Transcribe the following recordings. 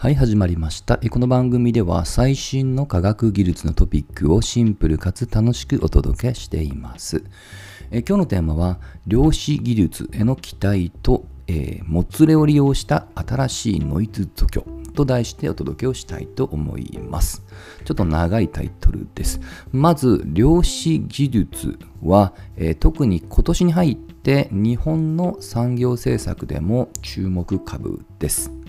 はい、始まりました。この番組では最新の科学技術のトピックをシンプルかつ楽しくお届けしています。今日のテーマは、量子技術への期待と、えー、もつれを利用した新しいノイズ除去と題してお届けをしたいと思います。ちょっと長いタイトルです。まず、量子技術は、えー、特に今年に入って日本の産業政策でも注目株です。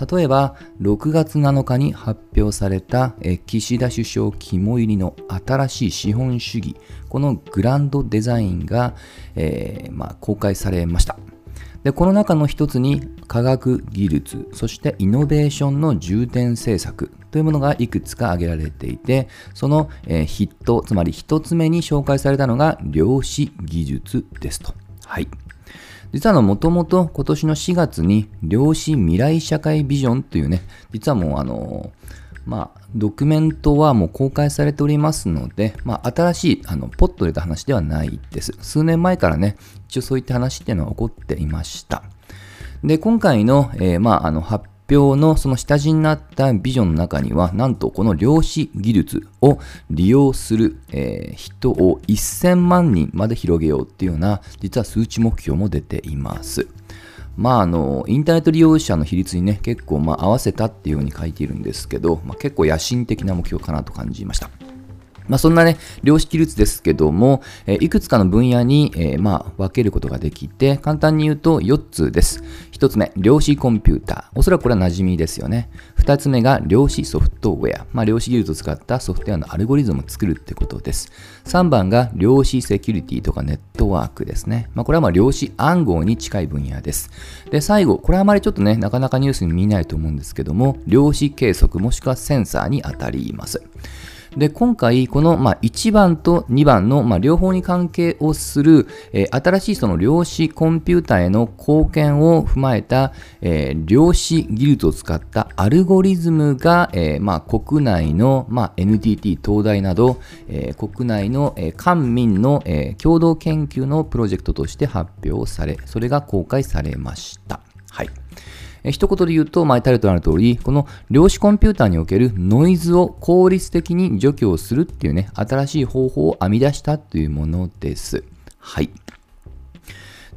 例えば、6月7日に発表された岸田首相肝入りの新しい資本主義、このグランドデザインが、えー、まあ、公開されました。でこの中の一つに科学技術そしてイノベーションの重点政策というものがいくつか挙げられていてその、えー、ヒットつまり一つ目に紹介されたのが量子技術ですと。はい実はもともと今年の4月に量子未来社会ビジョンというね、実はもうあの、まあ、ドキュメントはもう公開されておりますので、まあ、新しい、あの、ポッと出た話ではないです。数年前からね、一応そういった話っていうのは起こっていました。で、今回の、えー、まあ、あの、発表のその下地になったビジョンの中には、なんとこの量子技術を利用する、えー、人を1000万人まで広げようっていうような、実は数値目標も出ています。まあ、あの、インターネット利用者の比率にね、結構、まあ、合わせたっていうように書いているんですけど、まあ、結構野心的な目標かなと感じました。まあ、そんなね、量子技術ですけども、え、いくつかの分野に、えー、まあ、分けることができて、簡単に言うと4つです。1つ目、量子コンピューター。おそらくこれは馴染みですよね。2つ目が量子ソフトウェア。まあ、量子技術を使ったソフトウェアのアルゴリズムを作るってことです。3番が量子セキュリティとかネットワークですね。まあ、これはまあ量子暗号に近い分野です。で、最後、これはあまりちょっとね、なかなかニュースに見ないと思うんですけども、量子計測もしくはセンサーに当たります。で、今回、この、まあ、1番と2番の、まあ、両方に関係をする、えー、新しいその量子コンピュータへの貢献を踏まえた、えー、量子技術を使ったアルゴリズムが、えー、まあ、国内の、まあ、NTT、東大など、えー、国内の、えー、官民の、えー、共同研究のプロジェクトとして発表され、それが公開されました。はい。え一言で言うと、前タイトルある通り、この量子コンピューターにおけるノイズを効率的に除去をするっていうね、新しい方法を編み出したというものです。はい。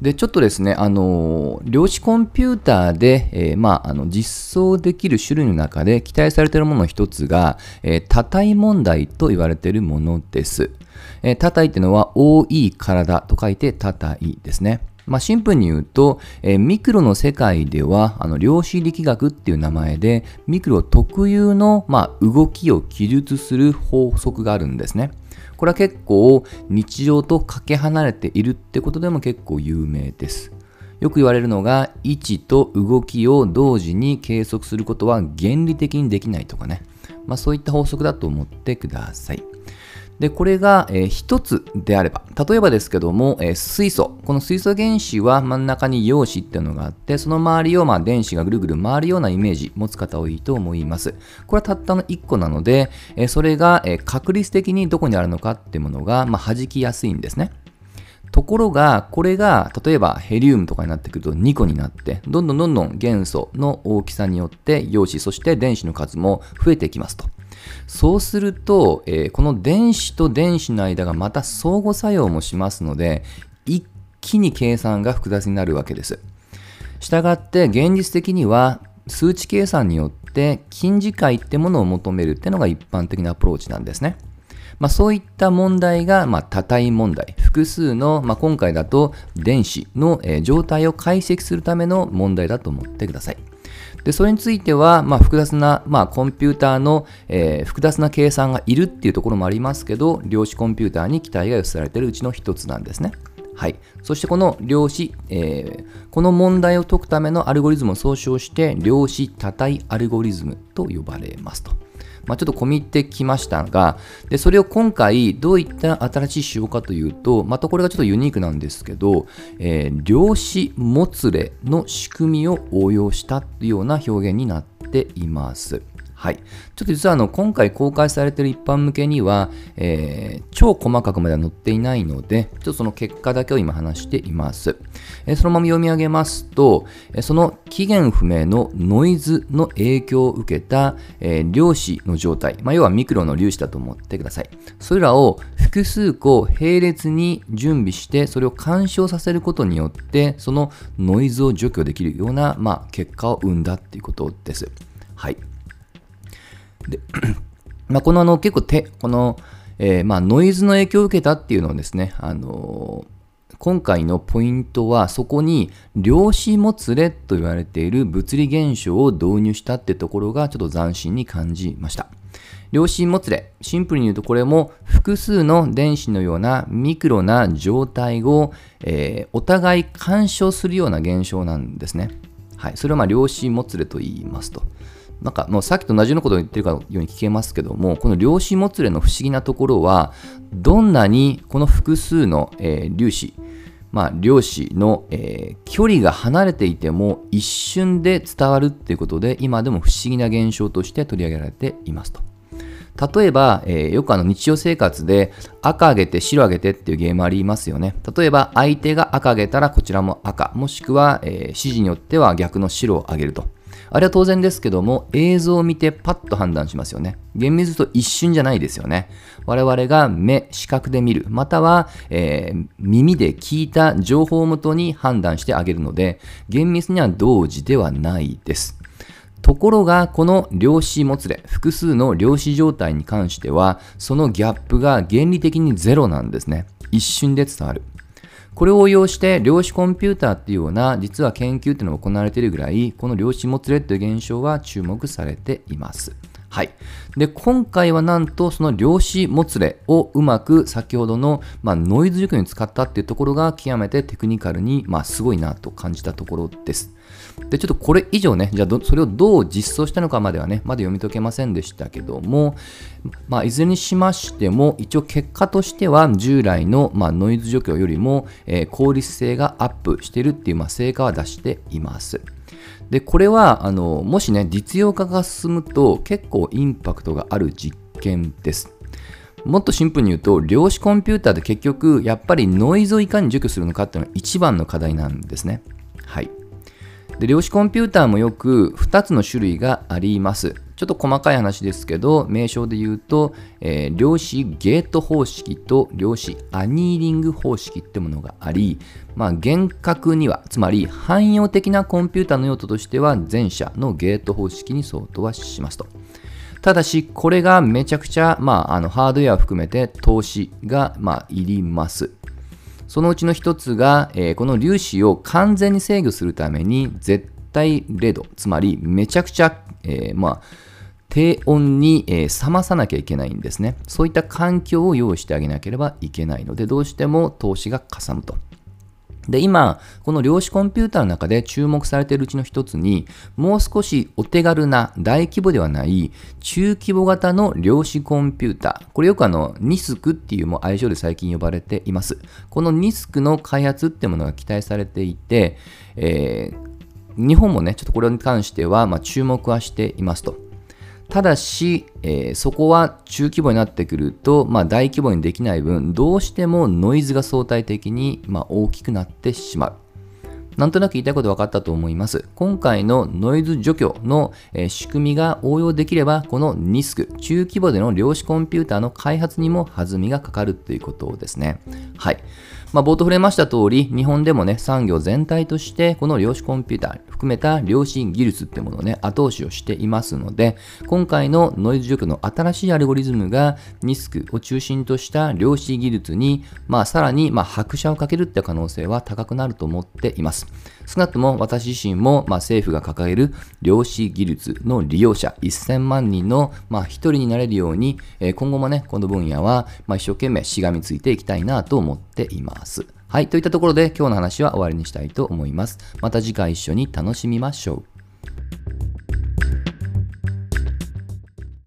で、ちょっとですね、あの、量子コンピューターで、えー、まあ、あの、実装できる種類の中で期待されているものの一つが、えー、多体問題と言われているものです。えー、多体っていうのは、多い体と書いて多体ですね。まあ、シンプルに言うと、えー、ミクロの世界ではあの量子力学っていう名前でミクロ特有の、まあ、動きを記述する法則があるんですね。これは結構日常とかけ離れているってことでも結構有名です。よく言われるのが位置と動きを同時に計測することは原理的にできないとかね。まあ、そういった法則だと思ってください。で、これが、えー、つであれば、例えばですけども、え、水素。この水素原子は真ん中に陽子っていうのがあって、その周りを、まあ、電子がぐるぐる回るようなイメージ持つ方多いと思います。これはたったの1個なので、え、それが、え確率的にどこにあるのかっていうものが、まあ、弾きやすいんですね。ところが、これが、例えばヘリウムとかになってくると2個になって、どんどんどんどん元素の大きさによって陽子、そして電子の数も増えていきますと。そうすると、えー、この電子と電子の間がまた相互作用もしますので、一気に計算が複雑になるわけです。したがって現実的には数値計算によって近似解ってものを求めるってのが一般的なアプローチなんですね。まあ、そういった問題が、まあ、多体問題、複数の、まあ、今回だと電子の、えー、状態を解析するための問題だと思ってください。で、それについては、まあ、複雑な、まあ、コンピューターの、えー、複雑な計算がいるっていうところもありますけど、量子コンピューターに期待が寄せられているうちの一つなんですね。はい。そしてこの量子、えー、この問題を解くためのアルゴリズムを総称して、量子多体アルゴリズムと呼ばれますと。まあ、ちょっと込み入ってきましたが、でそれを今回どういった新しい手法かというと、またこれがちょっとユニークなんですけど、えー、量子もつれの仕組みを応用したというような表現になっています。はい。ちょっと実はあの今回公開されている一般向けには、えー、超細かくまでは載っていないので、ちょっとその結果だけを今話しています。えー、そのまま読み上げますと、えー、その期限不明のノイズの影響を受けた、えー、量子の状態、まあ、要はミクロの粒子だと思ってください。それらを複数個並列に準備して、それを干渉させることによって、そのノイズを除去できるような、まあ、結果を生んだっていうことです。はい。で、まあ、このあの結構手、この、えー、まあノイズの影響を受けたっていうのをですね、あのー、今回のポイントはそこに量子もつれと言われている物理現象を導入したってところがちょっと斬新に感じました。量子もつれ、シンプルに言うとこれも複数の電子のようなミクロな状態を、えー、お互い干渉するような現象なんですね。はい、それをまあ量子もつれと言いますと。なんかもうさっきと同じようなことを言ってるかのように聞けますけども、この量子もつれの不思議なところは、どんなにこの複数の、えー、粒子、まあ、量子の、えー、距離が離れていても一瞬で伝わるっていうことで、今でも不思議な現象として取り上げられていますと。例えば、えー、よくあの日常生活で赤あげて白あげてっていうゲームありますよね。例えば相手が赤あげたらこちらも赤、もしくは、えー、指示によっては逆の白をあげると。あれは当然ですけども、映像を見てパッと判断しますよね。厳密と一瞬じゃないですよね。我々が目、視覚で見る、または、えー、耳で聞いた情報をもとに判断してあげるので、厳密には同時ではないです。ところが、この量子もつれ、複数の量子状態に関しては、そのギャップが原理的にゼロなんですね。一瞬で伝わる。これを応用して量子コンピューターっていうような実は研究っていうのが行われているぐらいこの量子もつれっていう現象は注目されています。はい。で、今回はなんとその量子もつれをうまく先ほどの、まあ、ノイズ除去に使ったっていうところが極めてテクニカルに、まあ、すごいなと感じたところです。で、ちょっとこれ以上ね、じゃあそれをどう実装したのかまではね、まだ読み解けませんでしたけども、まあ、いずれにしましても、一応結果としては従来の、まあ、ノイズ除去よりも、えー、効率性がアップしてるっていう、まあ、成果は出しています。で、これは、あの、もしね、実用化が進むと結構インパクトがある実験です。もっとシンプルに言うと、量子コンピューターで結局、やっぱりノイズをいかに除去するのかっていうのが一番の課題なんですね。はい。で量子コンピューターもよく2つの種類があります。ちょっと細かい話ですけど、名称で言うと、えー、量子ゲート方式と量子アニーリング方式ってものがあり、まあ、厳格には、つまり汎用的なコンピューターの用途としては、前者のゲート方式に相当はしますと。ただし、これがめちゃくちゃ、まあ、あのハードウェア含めて投資が、まあ、いります。そのうちの一つが、えー、この粒子を完全に制御するために絶対0度、つまりめちゃくちゃ、えー、まあ、低温に、え、冷まさなきゃいけないんですね。そういった環境を用意してあげなければいけないので、どうしても投資がかさむと。で、今、この量子コンピューターの中で注目されているうちの一つに、もう少しお手軽な大規模ではない中規模型の量子コンピューター。これよくあの、ニスクっていうも愛称で最近呼ばれています。このニスクの開発ってものが期待されていて、えー、日本もね、ちょっとこれに関しては、まあ、注目はしていますと。ただし、えー、そこは中規模になってくると、まあ、大規模にできない分、どうしてもノイズが相対的に、まあ、大きくなってしまう。なんとなく言いたいこと分かったと思います。今回のノイズ除去の、えー、仕組みが応用できれば、この NISC、中規模での量子コンピューターの開発にも弾みがかかるということですね。はい。まあ、冒頭触れました通り、日本でもね、産業全体として、この量子コンピューター含めた量子技術ってものをね、後押しをしていますので、今回のノイズ除去の新しいアルゴリズムが、ニスクを中心とした量子技術に、まあ、さらに、まあ、拍車をかけるって可能性は高くなると思っています。少なくとも私自身も、まあ、政府が掲げる量子技術の利用者1000万人の、まあ、一人になれるように、えー、今後もね、この分野は、まあ、一生懸命しがみついていきたいなと思っています。はい、といったところで今日の話は終わりにしたいと思います。また次回一緒に楽しみましょう。